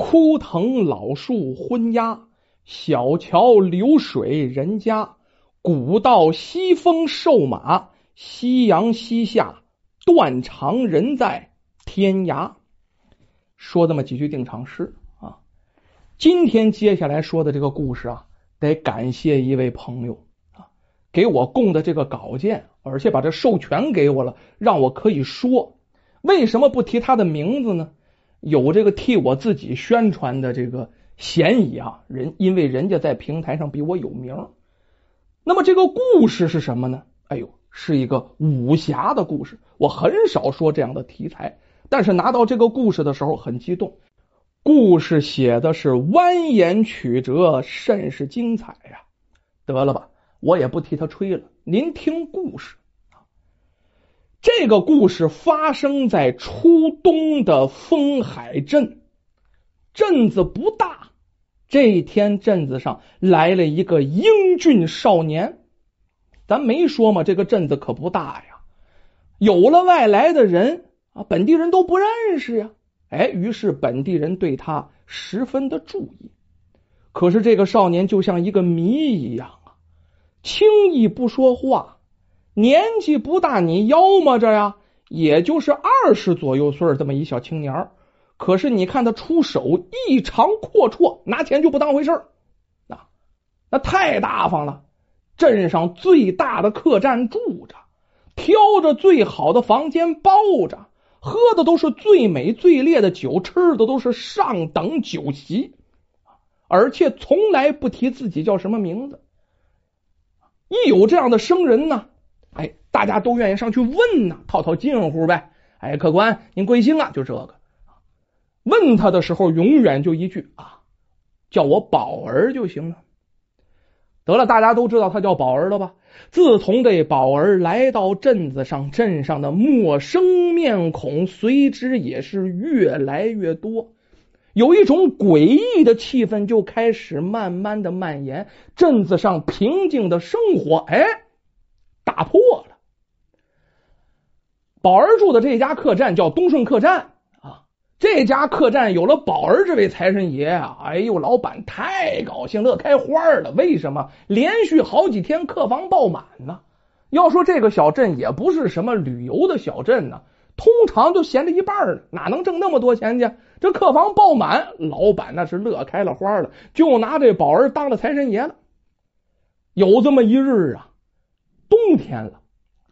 枯藤老树昏鸦，小桥流水人家，古道西风瘦马，夕阳西下，断肠人在天涯。说这么几句定场诗啊。今天接下来说的这个故事啊，得感谢一位朋友啊，给我供的这个稿件，而且把这授权给我了，让我可以说。为什么不提他的名字呢？有这个替我自己宣传的这个嫌疑啊！人因为人家在平台上比我有名。那么这个故事是什么呢？哎呦，是一个武侠的故事。我很少说这样的题材，但是拿到这个故事的时候很激动。故事写的是蜿蜒曲折，甚是精彩呀！得了吧，我也不替他吹了。您听故事。这个故事发生在初冬的丰海镇，镇子不大。这一天，镇子上来了一个英俊少年。咱没说嘛，这个镇子可不大呀。有了外来的人啊，本地人都不认识呀。哎，于是本地人对他十分的注意。可是这个少年就像一个谜一样啊，轻易不说话。年纪不大，你妖么着呀？也就是二十左右岁这么一小青年可是你看他出手异常阔绰，拿钱就不当回事啊，那太大方了。镇上最大的客栈住着，挑着最好的房间包着，喝的都是最美最烈的酒，吃的都是上等酒席，而且从来不提自己叫什么名字。一有这样的生人呢。哎，大家都愿意上去问呢，套套近乎呗。哎，客官您贵姓啊？就这个。问他的时候，永远就一句啊，叫我宝儿就行了。得了，大家都知道他叫宝儿了吧？自从这宝儿来到镇子上，镇上的陌生面孔随之也是越来越多，有一种诡异的气氛就开始慢慢的蔓延，镇子上平静的生活，哎。打破了。宝儿住的这家客栈叫东顺客栈啊，这家客栈有了宝儿这位财神爷啊，哎呦，老板太高兴，乐开花了。为什么？连续好几天客房爆满呢？要说这个小镇也不是什么旅游的小镇呢，通常就闲着一半呢，哪能挣那么多钱去？这客房爆满，老板那是乐开了花了，就拿这宝儿当了财神爷了。有这么一日啊。冬天了，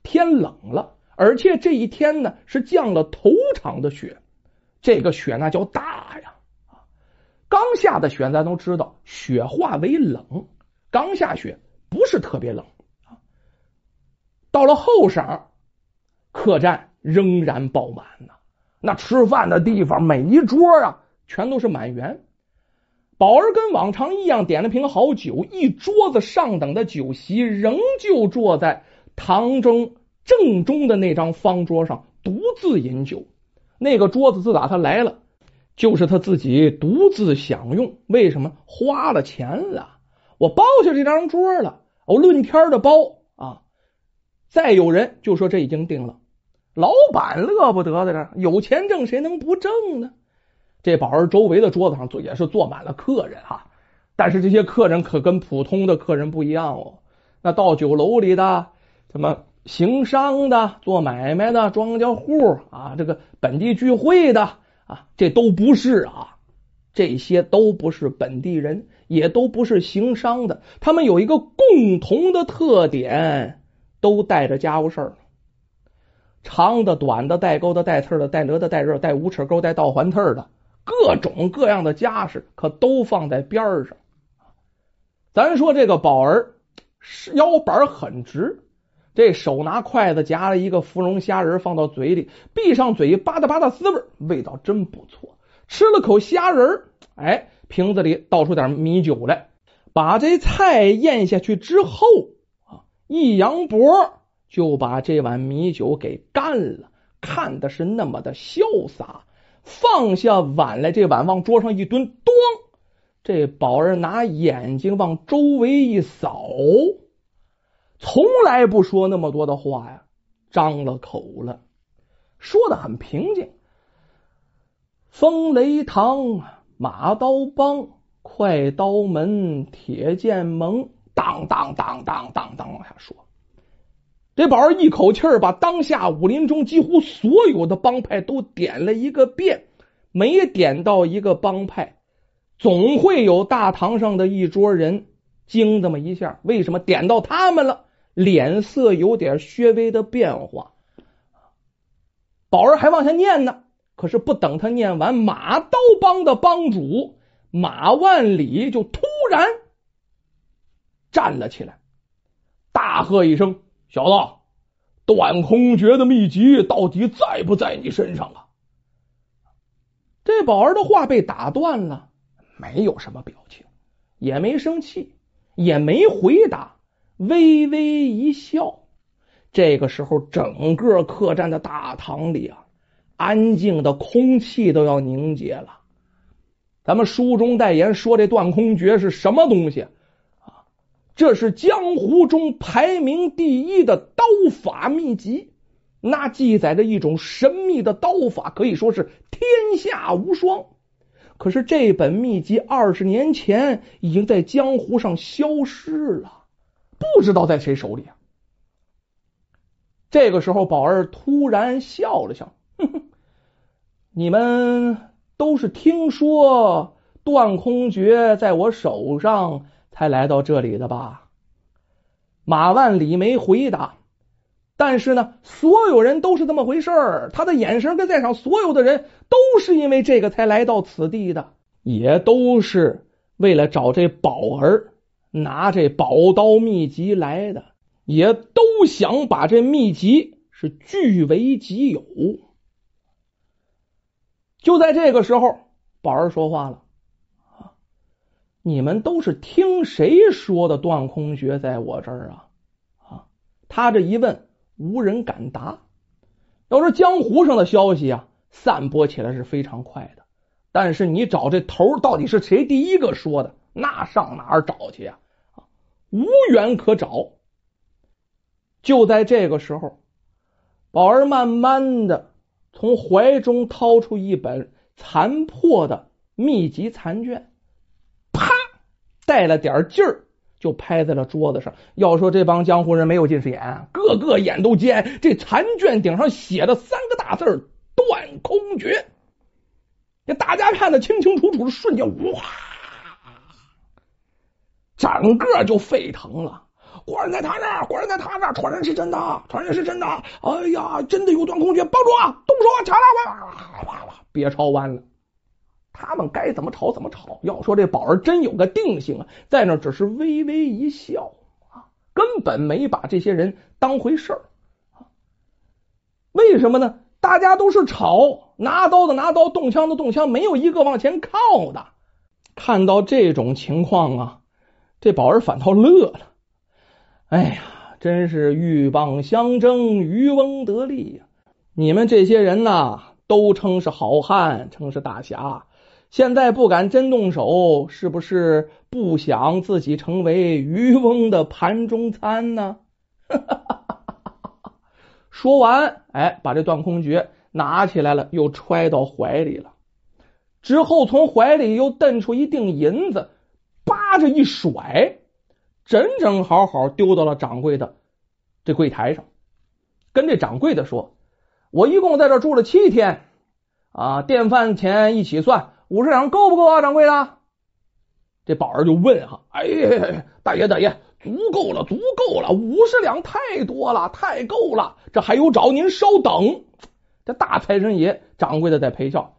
天冷了，而且这一天呢是降了头场的雪，这个雪那叫大呀！刚下的雪咱都知道，雪化为冷，刚下雪不是特别冷。到了后晌，客栈仍然爆满呢，那吃饭的地方每一桌啊全都是满员。宝儿跟往常一样点了瓶好酒，一桌子上等的酒席，仍旧坐在堂中正中的那张方桌上，独自饮酒。那个桌子自打他来了，就是他自己独自享用。为什么？花了钱了，我包下这张桌了，我论天的包啊。再有人就说这已经定了，老板乐不得的这有钱挣，谁能不挣呢？这宝儿周围的桌子上坐也是坐满了客人哈，但是这些客人可跟普通的客人不一样哦。那到酒楼里的什么行商的、做买卖的、庄稼户啊，这个本地聚会的啊，这都不是啊，这些都不是本地人，也都不是行商的。他们有一个共同的特点，都带着家务事儿，长的、短的、带钩的、带刺的、带勒的、带刃、带五尺钩、带倒环刺的。各种各样的家事可都放在边上。咱说这个宝儿腰板很直，这手拿筷子夹了一个芙蓉虾仁放到嘴里，闭上嘴吧嗒吧嗒滋味，味道真不错。吃了口虾仁哎，瓶子里倒出点米酒来，把这菜咽下去之后啊，一扬脖就把这碗米酒给干了，看的是那么的潇洒。放下碗来，这碗往桌上一蹲，咣！这宝儿拿眼睛往周围一扫，从来不说那么多的话呀，张了口了，说的很平静。风雷堂马刀帮、快刀门、铁剑盟，当当当当当当往下说。这宝儿一口气儿把当下武林中几乎所有的帮派都点了一个遍，每点到一个帮派，总会有大堂上的一桌人惊这么一下。为什么点到他们了？脸色有点略微的变化。宝儿还往下念呢，可是不等他念完，马刀帮的帮主马万里就突然站了起来，大喝一声。小子，断空诀的秘籍到底在不在你身上啊？这宝儿的话被打断了，没有什么表情，也没生气，也没回答，微微一笑。这个时候，整个客栈的大堂里啊，安静的空气都要凝结了。咱们书中代言说这断空诀是什么东西？这是江湖中排名第一的刀法秘籍，那记载着一种神秘的刀法，可以说是天下无双。可是这本秘籍二十年前已经在江湖上消失了，不知道在谁手里啊。这个时候，宝儿突然笑了笑：“哼哼，你们都是听说断空诀在我手上。”才来到这里的吧？马万里没回答，但是呢，所有人都是这么回事儿。他的眼神跟在场所有的人都是因为这个才来到此地的，也都是为了找这宝儿拿这宝刀秘籍来的，也都想把这秘籍是据为己有。就在这个时候，宝儿说话了。你们都是听谁说的断空诀在我这儿啊？啊，他这一问，无人敢答。要说江湖上的消息啊，散播起来是非常快的，但是你找这头到底是谁第一个说的，那上哪儿找去呀？啊，无缘可找。就在这个时候，宝儿慢慢的从怀中掏出一本残破的秘籍残卷。带了点劲儿，就拍在了桌子上。要说这帮江湖人没有近视眼，个个眼都尖。这残卷顶上写的三个大字断空诀”，这大家看的清清楚楚的瞬间，哇，整个就沸腾了。果然在他那儿，果然在他那儿，传人是真的，传人是真的。哎呀，真的有断空诀，帮主啊，动手啊，抢了，哇哇哇别抄弯了。他们该怎么吵怎么吵。要说这宝儿真有个定性啊，在那只是微微一笑啊，根本没把这些人当回事儿为什么呢？大家都是吵，拿刀的拿刀，动枪的动枪，没有一个往前靠的。看到这种情况啊，这宝儿反倒乐了。哎呀，真是鹬蚌相争，渔翁得利呀！你们这些人呐，都称是好汉，称是大侠。现在不敢真动手，是不是不想自己成为渔翁的盘中餐呢？说完，哎，把这断空诀拿起来了，又揣到怀里了。之后从怀里又瞪出一锭银子，扒着一甩，整整好好丢到了掌柜的这柜台上，跟这掌柜的说：“我一共在这住了七天，啊，电饭钱一起算。”五十两够不够啊，掌柜的？这宝儿就问哈，哎呀，大爷大爷，足够了，足够了，五十两太多了，太够了，这还有找，您稍等。这大财神爷掌柜的在陪笑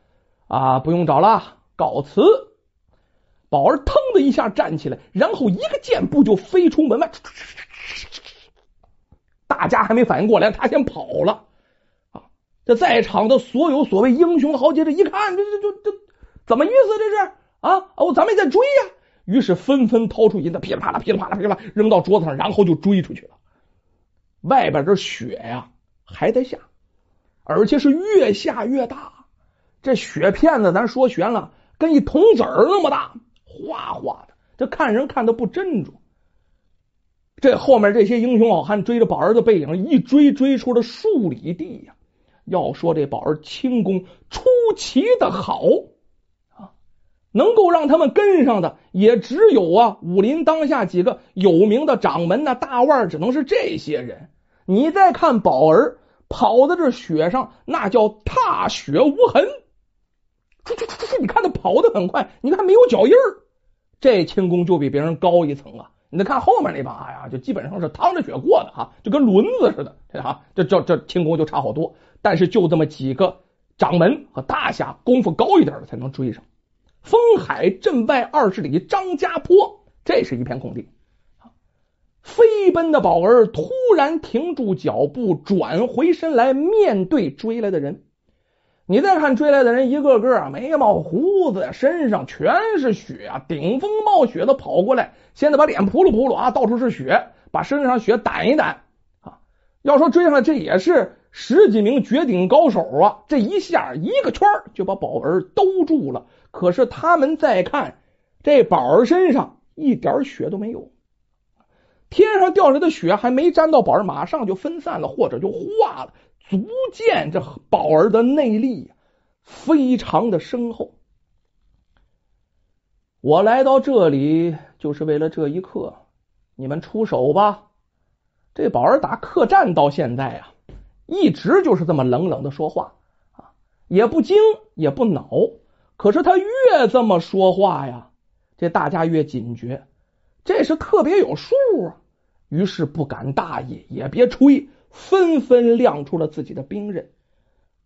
啊，不用找了，告辞。宝儿腾的一下站起来，然后一个箭步就飞出门外，大家还没反应过来，他先跑了啊！这在场的所有所谓英雄豪杰，这一看，这这这这。怎么意思？这是啊哦，咱们也在追呀！于是纷纷掏出银子，噼里啪啦、噼里啪啦、噼里啪啦扔到桌子上，然后就追出去了。外边这雪呀还在下，而且是越下越大。这雪片子，咱说悬了，跟一铜子儿那么大，哗哗的，这看人看的不真着。这后面这些英雄好汉追着宝儿的背影一追，追出了数里地呀！要说这宝儿轻功出奇的好。能够让他们跟上的，也只有啊武林当下几个有名的掌门呐、大腕，只能是这些人。你再看宝儿跑在这雪上，那叫踏雪无痕。出出出出！你看他跑得很快，你看没有脚印儿。这轻功就比别人高一层啊！你再看后面那把呀，就基本上是趟着雪过的哈，就跟轮子似的，这哈，这这这轻功就差好多。但是就这么几个掌门和大侠，功夫高一点的才能追上。风海镇外二十里，张家坡，这是一片空地。飞奔的宝儿突然停住脚步，转回身来面对追来的人。你再看追来的人，一个个啊，眉毛胡子身上全是血啊，顶风冒雪的跑过来，现在把脸扑噜扑噜啊，到处是血，把身上血掸一掸啊。要说追上来，这也是十几名绝顶高手啊，这一下一个圈就把宝儿兜住了。可是他们再看这宝儿身上一点血都没有。天上掉下来的雪还没沾到宝儿，马上就分散了，或者就化了，足见这宝儿的内力非常的深厚。我来到这里就是为了这一刻，你们出手吧。这宝儿打客栈到现在啊，一直就是这么冷冷的说话啊，也不惊也不恼。可是他越这么说话呀，这大家越警觉。这是特别有数啊，于是不敢大意，也别吹，纷纷亮出了自己的兵刃。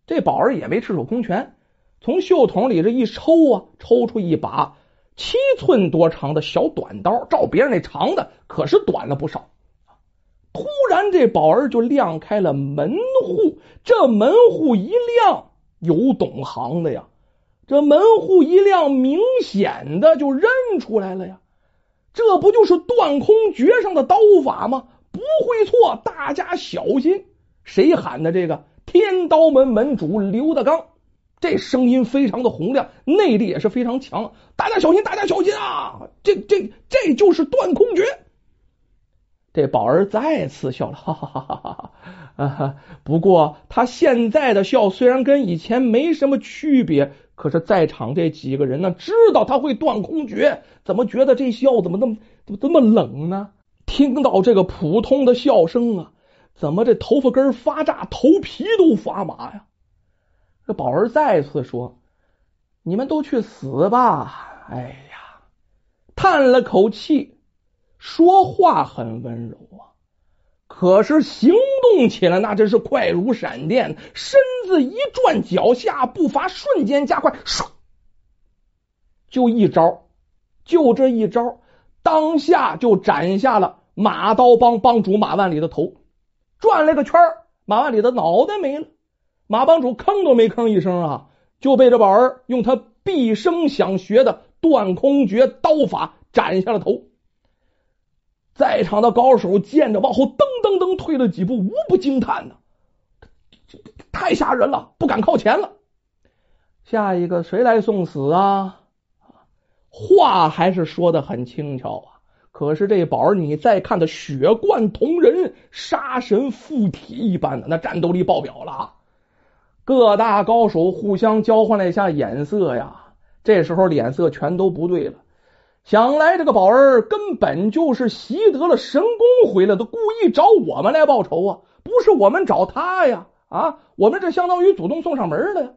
这宝儿也没赤手空拳，从袖筒里这一抽啊，抽出一把七寸多长的小短刀，照别人那长的可是短了不少。咱，这宝儿就亮开了门户，这门户一亮，有懂行的呀，这门户一亮，明显的就认出来了呀。这不就是断空诀上的刀法吗？不会错，大家小心！谁喊的？这个天刀门门主刘德刚，这声音非常的洪亮，内力也是非常强。大家小心，大家小心啊！这这这就是断空诀。这宝儿再次笑了，哈哈哈哈哈哈啊！不过他现在的笑虽然跟以前没什么区别。可是，在场这几个人呢，知道他会断空诀，怎么觉得这笑怎么那么怎么这么冷呢？听到这个普通的笑声啊，怎么这头发根发炸，头皮都发麻呀？这宝儿再次说：“你们都去死吧！”哎呀，叹了口气，说话很温柔啊。可是行动起来，那真是快如闪电，身子一转，脚下步伐瞬间加快，唰，就一招，就这一招，当下就斩下了马刀帮帮主马万里的头，转了个圈马万里的脑袋没了，马帮主吭都没吭一声啊，就被这宝儿用他毕生想学的断空诀刀法斩下了头。在场的高手见着，往后噔噔噔退了几步，无不惊叹呢。这太吓人了，不敢靠前了。下一个谁来送死啊？话还是说的很轻巧啊。可是这宝儿，你再看他血贯瞳人，杀神附体一般的，那战斗力爆表了。各大高手互相交换了一下眼色呀，这时候脸色全都不对了。想来这个宝儿根本就是习得了神功回来的，故意找我们来报仇啊！不是我们找他呀！啊，我们这相当于主动送上门了呀！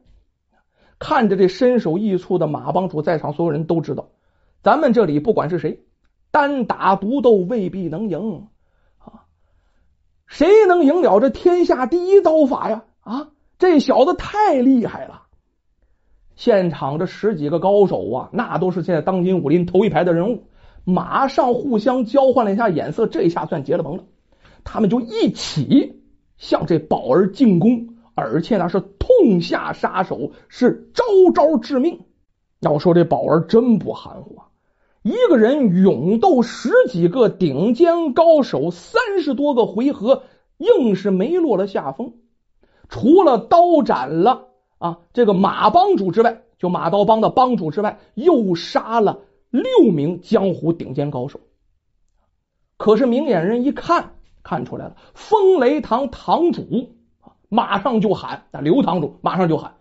看着这身首异处的马帮主，在场所有人都知道，咱们这里不管是谁，单打独斗未必能赢啊！谁能赢了这天下第一刀法呀？啊，这小子太厉害了！现场这十几个高手啊，那都是现在当今武林头一排的人物，马上互相交换了一下眼色，这下算结了盟了。他们就一起向这宝儿进攻，而且那是痛下杀手，是招招致命。要说这宝儿真不含糊啊，一个人勇斗十几个顶尖高手，三十多个回合，硬是没落了下风，除了刀斩了。啊，这个马帮主之外，就马刀帮的帮主之外，又杀了六名江湖顶尖高手。可是明眼人一看，看出来了，风雷堂堂主啊马上就喊，那刘堂主马上就喊，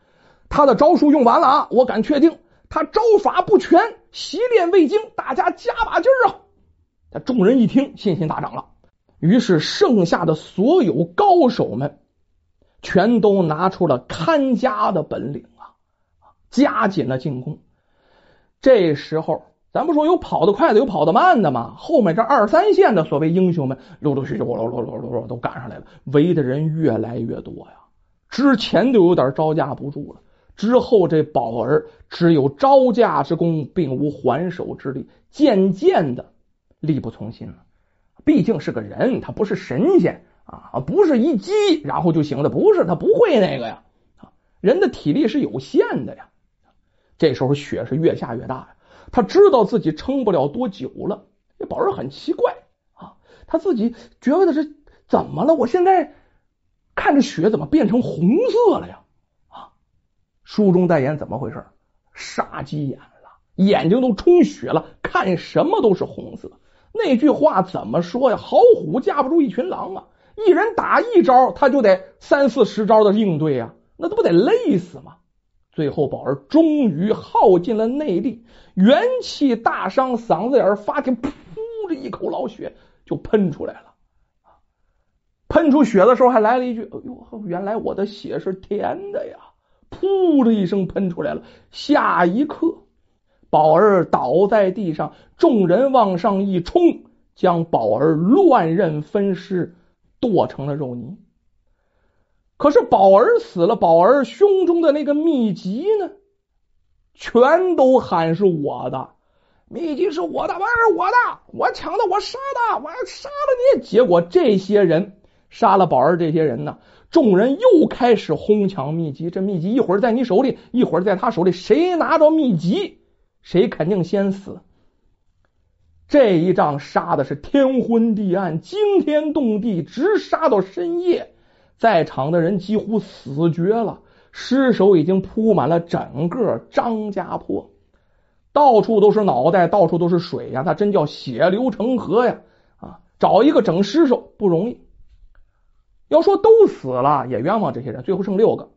他的招数用完了啊！我敢确定，他招法不全，习练未精，大家加把劲儿啊！那众人一听，信心大涨了。于是剩下的所有高手们，全都拿出了看家的本领啊，加紧了进攻。这时候，咱不说有跑得快的，有跑得慢的吗？后面这二三线的所谓英雄们，陆陆续续、噜噜噜噜噜都赶上来了，围的人越来越多呀。之前就有点招架不住了。之后，这宝儿只有招架之功，并无还手之力，渐渐的力不从心了。毕竟是个人，他不是神仙啊，不是一击然后就行了，不是他不会那个呀。啊人的体力是有限的呀。这时候雪是越下越大呀，他知道自己撑不了多久了。这宝儿很奇怪啊，他自己觉得是怎么了？我现在看着雪怎么变成红色了呀？啊书中代言怎么回事？杀鸡眼了，眼睛都充血了，看什么都是红色。那句话怎么说呀？好虎架不住一群狼啊！一人打一招，他就得三四十招的应对呀，那都不得累死吗？最后宝儿终于耗尽了内力，元气大伤，嗓子眼儿发青，噗的一口老血就喷出来了。喷出血的时候还来了一句：“哎呦，原来我的血是甜的呀！”噗的一声喷出来了，下一刻，宝儿倒在地上，众人往上一冲，将宝儿乱刃分尸，剁成了肉泥。可是宝儿死了，宝儿胸中的那个秘籍呢？全都喊是我的，秘籍是我的，玩意儿我的，我抢的，我杀的，我要杀了你。结果这些人杀了宝儿，这些人呢？众人又开始哄抢秘籍，这秘籍一会儿在你手里，一会儿在他手里，谁拿着秘籍，谁肯定先死。这一仗杀的是天昏地暗，惊天动地，直杀到深夜，在场的人几乎死绝了，尸首已经铺满了整个张家坡，到处都是脑袋，到处都是水呀，那真叫血流成河呀！啊，找一个整尸首不容易。要说都死了也冤枉这些人，最后剩六个，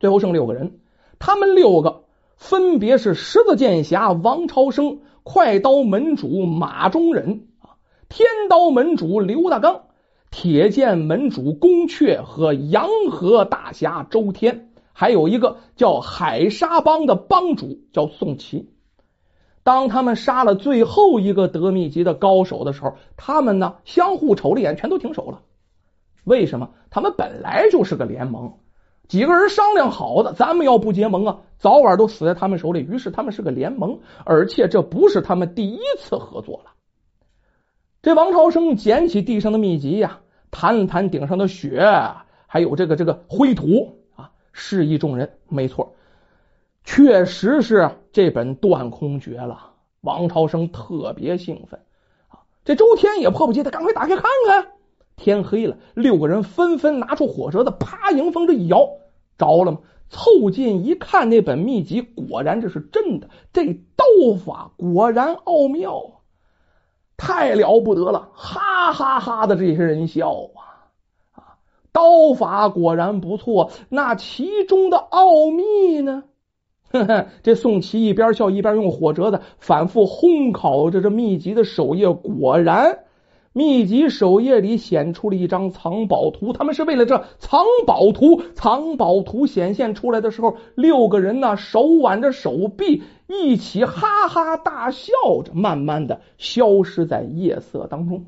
最后剩六个人，他们六个分别是十字剑侠王超生、快刀门主马中忍啊、天刀门主刘大刚、铁剑门主宫阙和洋河大侠周天，还有一个叫海沙帮的帮主叫宋琦。当他们杀了最后一个得秘籍的高手的时候，他们呢相互瞅了眼，全都停手了。为什么他们本来就是个联盟？几个人商量好的，咱们要不结盟啊，早晚都死在他们手里。于是他们是个联盟，而且这不是他们第一次合作了。这王朝生捡起地上的秘籍呀，弹了弹顶上的雪，还有这个这个灰土啊，示意众人：没错，确实是这本断空诀了。王朝生特别兴奋啊，这周天也迫不及待，赶快打开看看。天黑了，六个人纷纷拿出火折子，啪，迎风这一摇，着了吗？凑近一看，那本秘籍果然这是真的，这刀法果然奥妙，太了不得了！哈哈哈的这些人笑啊啊！刀法果然不错，那其中的奥秘呢？呵呵，这宋琦一边笑一边用火折子反复烘烤着这秘籍的首页，果然。秘籍首页里显出了一张藏宝图，他们是为了这藏宝图。藏宝图显现出来的时候，六个人呢手挽着手臂，一起哈哈大笑着，慢慢的消失在夜色当中。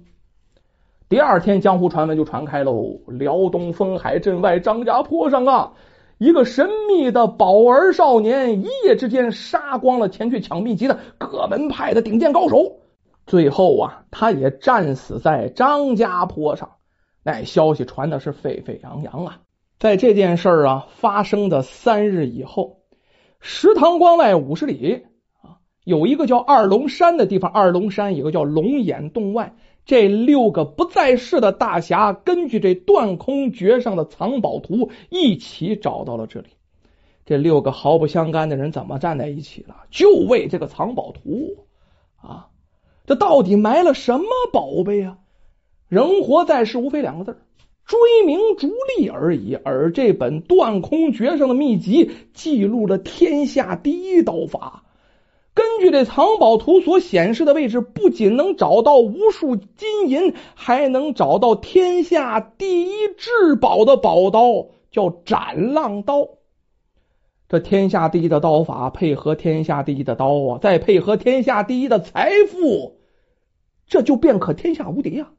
第二天，江湖传闻就传开喽。辽东风海镇外张家坡上啊，一个神秘的宝儿少年，一夜之间杀光了前去抢秘籍的各门派的顶尖高手。最后啊，他也战死在张家坡上。那消息传的是沸沸扬扬啊！在这件事儿啊发生的三日以后，石塘关外五十里啊，有一个叫二龙山的地方。二龙山有个叫龙眼洞外，这六个不在世的大侠，根据这断空诀上的藏宝图，一起找到了这里。这六个毫不相干的人怎么站在一起了？就为这个藏宝图啊！这到底埋了什么宝贝啊？人活在世，无非两个字追名逐利而已。而这本断空诀上的秘籍，记录了天下第一刀法根据这藏宝图所显示的位置，不仅能找到无数金银，还能找到天下第一至宝的宝刀，叫斩浪刀。这天下第一的刀法，配合天下第一的刀啊，再配合天下第一的财富，这就便可天下无敌啊！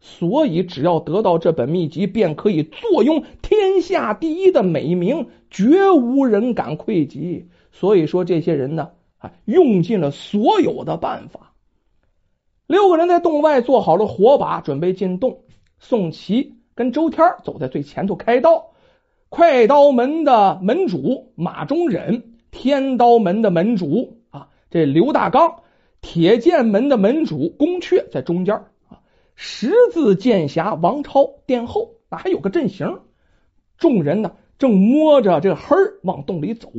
所以，只要得到这本秘籍，便可以坐拥天下第一的美名，绝无人敢窥及。所以说，这些人呢，啊，用尽了所有的办法。六个人在洞外做好了火把，准备进洞。宋琦跟周天走在最前头开刀。快刀门的门主马中忍，天刀门的门主啊，这刘大刚，铁剑门的门主宫阙在中间啊，十字剑侠王超殿后，那还有个阵型。众人呢正摸着这黑往洞里走。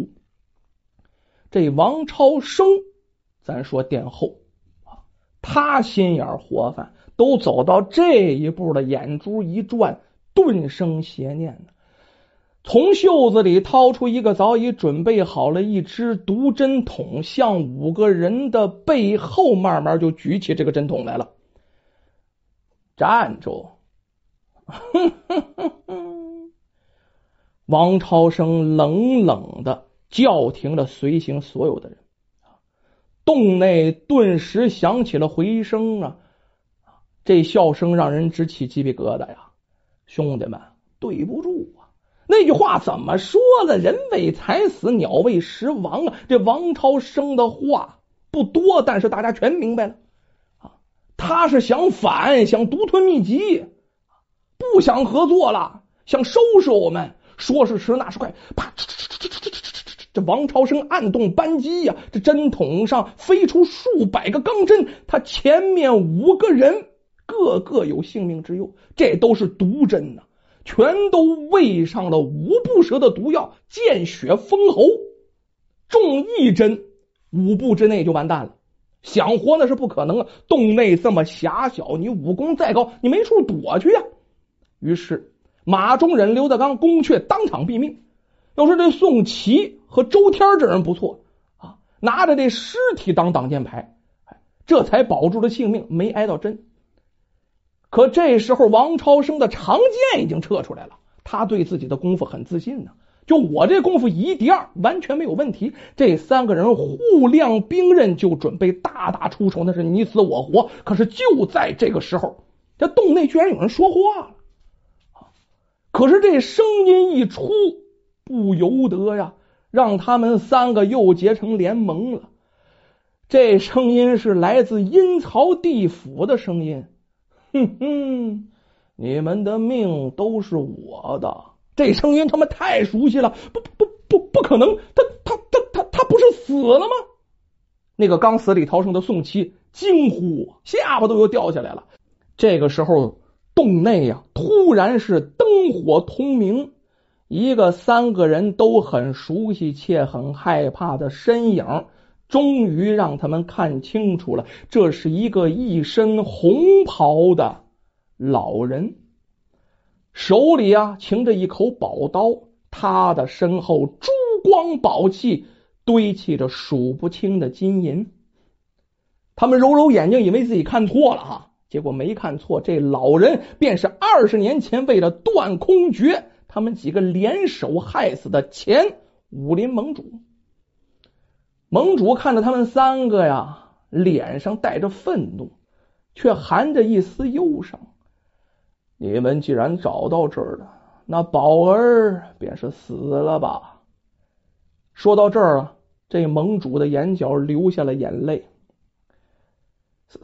这王超生，咱说殿后啊，他心眼活泛，都走到这一步了，眼珠一转，顿生邪念呢。从袖子里掏出一个早已准备好了一支毒针筒，向五个人的背后慢慢就举起这个针筒来了。站住！王超生冷冷的叫停了随行所有的人。洞内顿时响起了回声啊！这笑声让人直起鸡皮疙瘩呀！兄弟们，对不住。那句话怎么说的？人为财死，鸟为食亡啊！这王超生的话不多，但是大家全明白了啊。他是想反，想独吞秘籍，不想合作了，想收拾我们。说时迟，那时快，啪！这王超生按动扳机呀，这针筒上飞出数百个钢针，他前面五个人个个有性命之忧，这都是毒针呐。全都喂上了五步蛇的毒药，见血封喉，中一针，五步之内就完蛋了。想活那是不可能啊！洞内这么狭小，你武功再高，你没处躲去呀。于是马中忍、刘德刚、宫阙当场毙命。要说这宋琦和周天这人不错啊，拿着这尸体当挡箭牌，这才保住了性命，没挨到针。可这时候，王超生的长剑已经撤出来了。他对自己的功夫很自信呢，就我这功夫以一敌二，完全没有问题。这三个人互亮兵刃，就准备大打出手，那是你死我活。可是就在这个时候，这洞内居然有人说话了。可是这声音一出，不由得呀，让他们三个又结成联盟了。这声音是来自阴曹地府的声音。哼哼，你们的命都是我的。这声音他妈太熟悉了，不不不不可能！他他他他他不是死了吗？那个刚死里逃生的宋七惊呼，下巴都要掉下来了。这个时候，洞内呀，突然是灯火通明，一个三个人都很熟悉且很害怕的身影。终于让他们看清楚了，这是一个一身红袍的老人，手里啊擎着一口宝刀，他的身后珠光宝气堆砌着数不清的金银。他们揉揉眼睛，以为自己看错了哈，结果没看错，这老人便是二十年前为了断空诀，他们几个联手害死的前武林盟主。盟主看着他们三个呀，脸上带着愤怒，却含着一丝忧伤。你们既然找到这儿了，那宝儿便是死了吧？说到这儿啊，这盟主的眼角流下了眼泪。死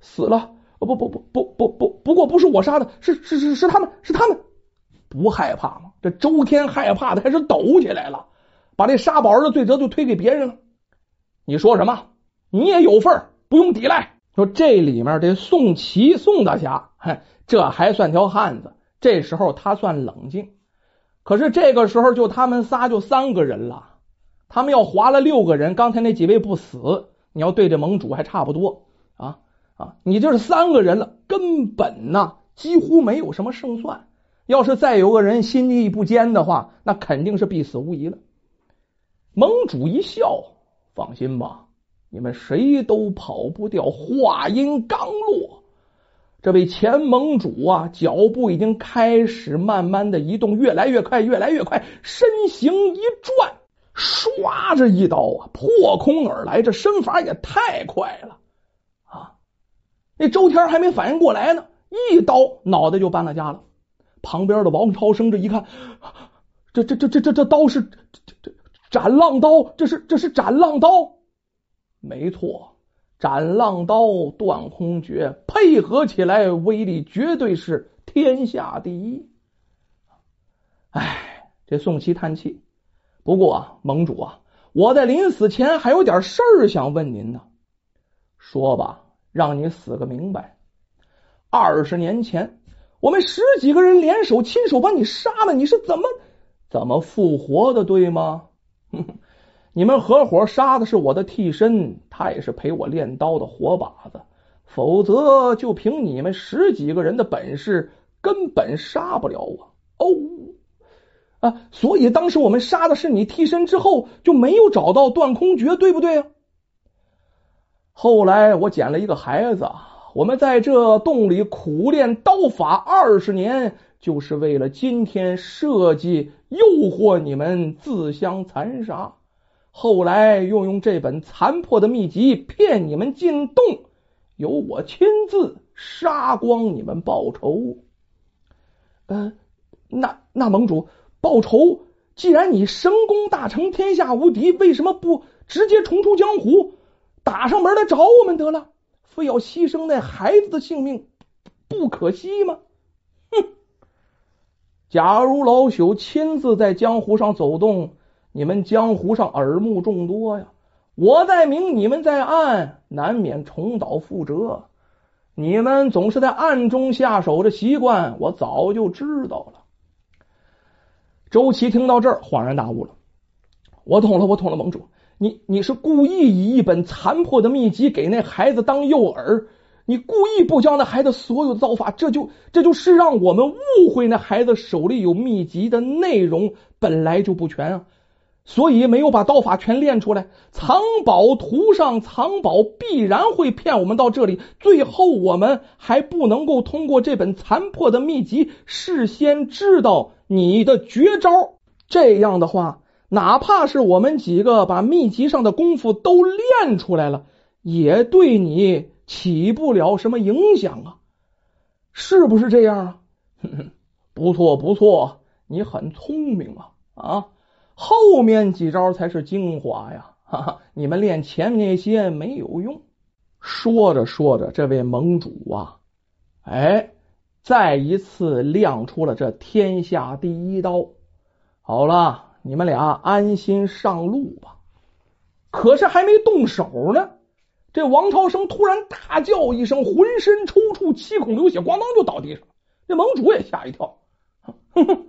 死了？不不不不不不，不过不是我杀的，是是是是他们，是他们。不害怕吗？这周天害怕的开始抖起来了，把这杀宝儿的罪责就推给别人了。你说什么？你也有份儿不用抵赖。说这里面这宋琦宋大侠，嗨，这还算条汉子。这时候他算冷静。可是这个时候就他们仨就三个人了，他们要划了六个人。刚才那几位不死，你要对这盟主还差不多啊啊！你这是三个人了，根本呢几乎没有什么胜算。要是再有个人心力不坚的话，那肯定是必死无疑了。盟主一笑。放心吧，你们谁都跑不掉。话音刚落，这位前盟主啊，脚步已经开始慢慢的移动，越来越快，越来越快，身形一转，唰着一刀啊，破空而来，这身法也太快了啊！那周天还没反应过来呢，一刀脑袋就搬了家了。旁边的王超生这一看，这这这这这这刀是这这斩浪刀，这是这是斩浪刀。没错，斩浪刀、断空诀配合起来，威力绝对是天下第一。哎，这宋琦叹气。不过啊盟主啊，我在临死前还有点事儿想问您呢。说吧，让你死个明白。二十年前，我们十几个人联手，亲手把你杀了，你是怎么怎么复活的？对吗？哼哼。你们合伙杀的是我的替身，他也是陪我练刀的活靶子，否则就凭你们十几个人的本事，根本杀不了我。哦，啊，所以当时我们杀的是你替身之后，就没有找到断空诀，对不对啊？后来我捡了一个孩子，我们在这洞里苦练刀法二十年，就是为了今天设计诱惑你们自相残杀。后来又用这本残破的秘籍骗你们进洞，由我亲自杀光你们报仇。呃，那那盟主报仇，既然你神功大成，天下无敌，为什么不直接重出江湖，打上门来找我们得了？非要牺牲那孩子的性命，不可惜吗？假如老朽亲自在江湖上走动。你们江湖上耳目众多呀，我在明，你们在暗，难免重蹈覆辙。你们总是在暗中下手的习惯，我早就知道了。周琦听到这儿，恍然大悟了。我懂了，我懂了，盟主，你你是故意以一本残破的秘籍给那孩子当诱饵，你故意不教那孩子所有的刀法，这就这就是让我们误会那孩子手里有秘籍的内容本来就不全啊。所以没有把刀法全练出来，藏宝图上藏宝，必然会骗我们到这里。最后我们还不能够通过这本残破的秘籍事先知道你的绝招。这样的话，哪怕是我们几个把秘籍上的功夫都练出来了，也对你起不了什么影响啊，是不是这样啊？不错不错，你很聪明啊啊！后面几招才是精华呀！哈哈，你们练前面那些没有用。说着说着，这位盟主啊，哎，再一次亮出了这天下第一刀。好了，你们俩安心上路吧。可是还没动手呢，这王超生突然大叫一声，浑身抽搐，七孔流血，咣当就倒地上。这盟主也吓一跳，哼哼。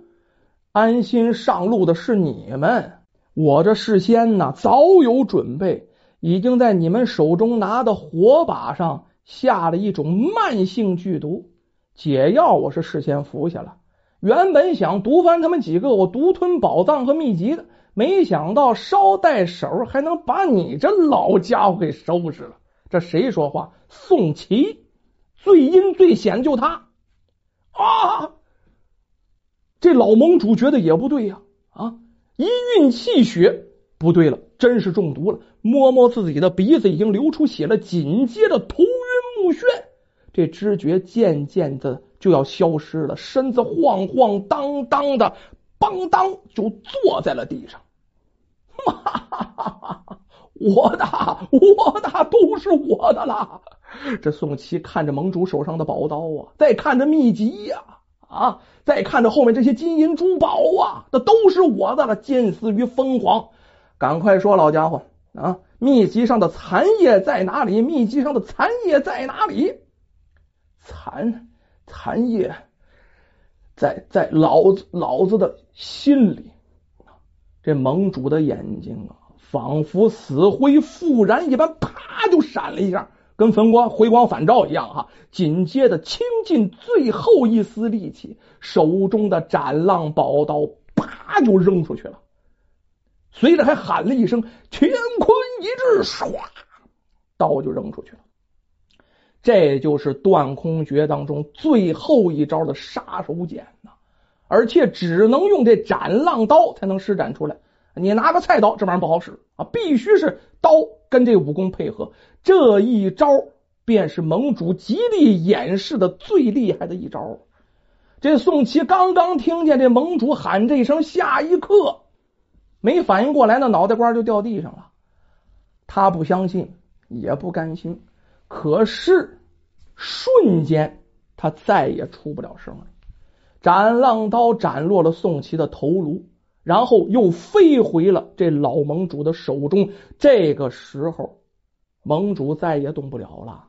安心上路的是你们，我这事先呢早有准备，已经在你们手中拿的火把上下了一种慢性剧毒解药，我是事先服下了。原本想毒翻他们几个，我独吞宝藏和秘籍的，没想到捎带手还能把你这老家伙给收拾了。这谁说话？宋琦，最阴最险就他啊！这老盟主觉得也不对呀，啊！一运气血，不对了，真是中毒了。摸摸自己的鼻子，已经流出血了。紧接着头晕目眩，这知觉渐渐的就要消失了，身子晃晃荡荡的，邦当就坐在了地上。我的，我的，都是我的了。这宋七看着盟主手上的宝刀啊，再看着秘籍呀。啊！再看着后面这些金银珠宝啊，那都是我的了，近似于疯狂。赶快说，老家伙啊！秘籍上的残页在哪里？秘籍上的残页在哪里？残残页在在老子老子的心里。这盟主的眼睛啊，仿佛死灰复燃一般，啪就闪了一下。跟焚光回光返照一样哈，紧接着倾尽最后一丝力气，手中的斩浪宝刀啪就扔出去了，随着还喊了一声“乾坤一掷”，唰，刀就扔出去了。这就是断空诀当中最后一招的杀手锏呐，而且只能用这斩浪刀才能施展出来。你拿个菜刀，这玩意儿不好使啊，必须是刀跟这武功配合。这一招便是盟主极力掩饰的最厉害的一招。这宋琦刚刚听见这盟主喊这一声，下一刻没反应过来，那脑袋瓜就掉地上了。他不相信，也不甘心，可是瞬间他再也出不了声了。斩浪刀斩落了宋琦的头颅。然后又飞回了这老盟主的手中。这个时候，盟主再也动不了了。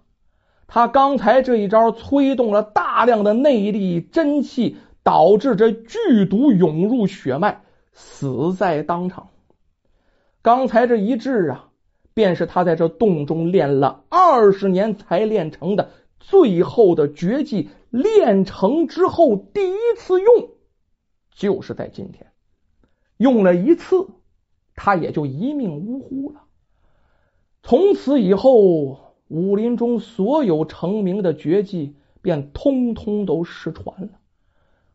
他刚才这一招催动了大量的内力真气，导致这剧毒涌入血脉，死在当场。刚才这一治啊，便是他在这洞中练了二十年才练成的最后的绝技。练成之后，第一次用，就是在今天。用了一次，他也就一命呜呼了。从此以后，武林中所有成名的绝技便通通都失传了。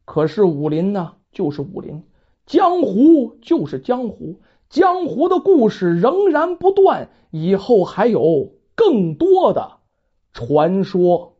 可是武林呢，就是武林；江湖就是江湖，江湖的故事仍然不断。以后还有更多的传说。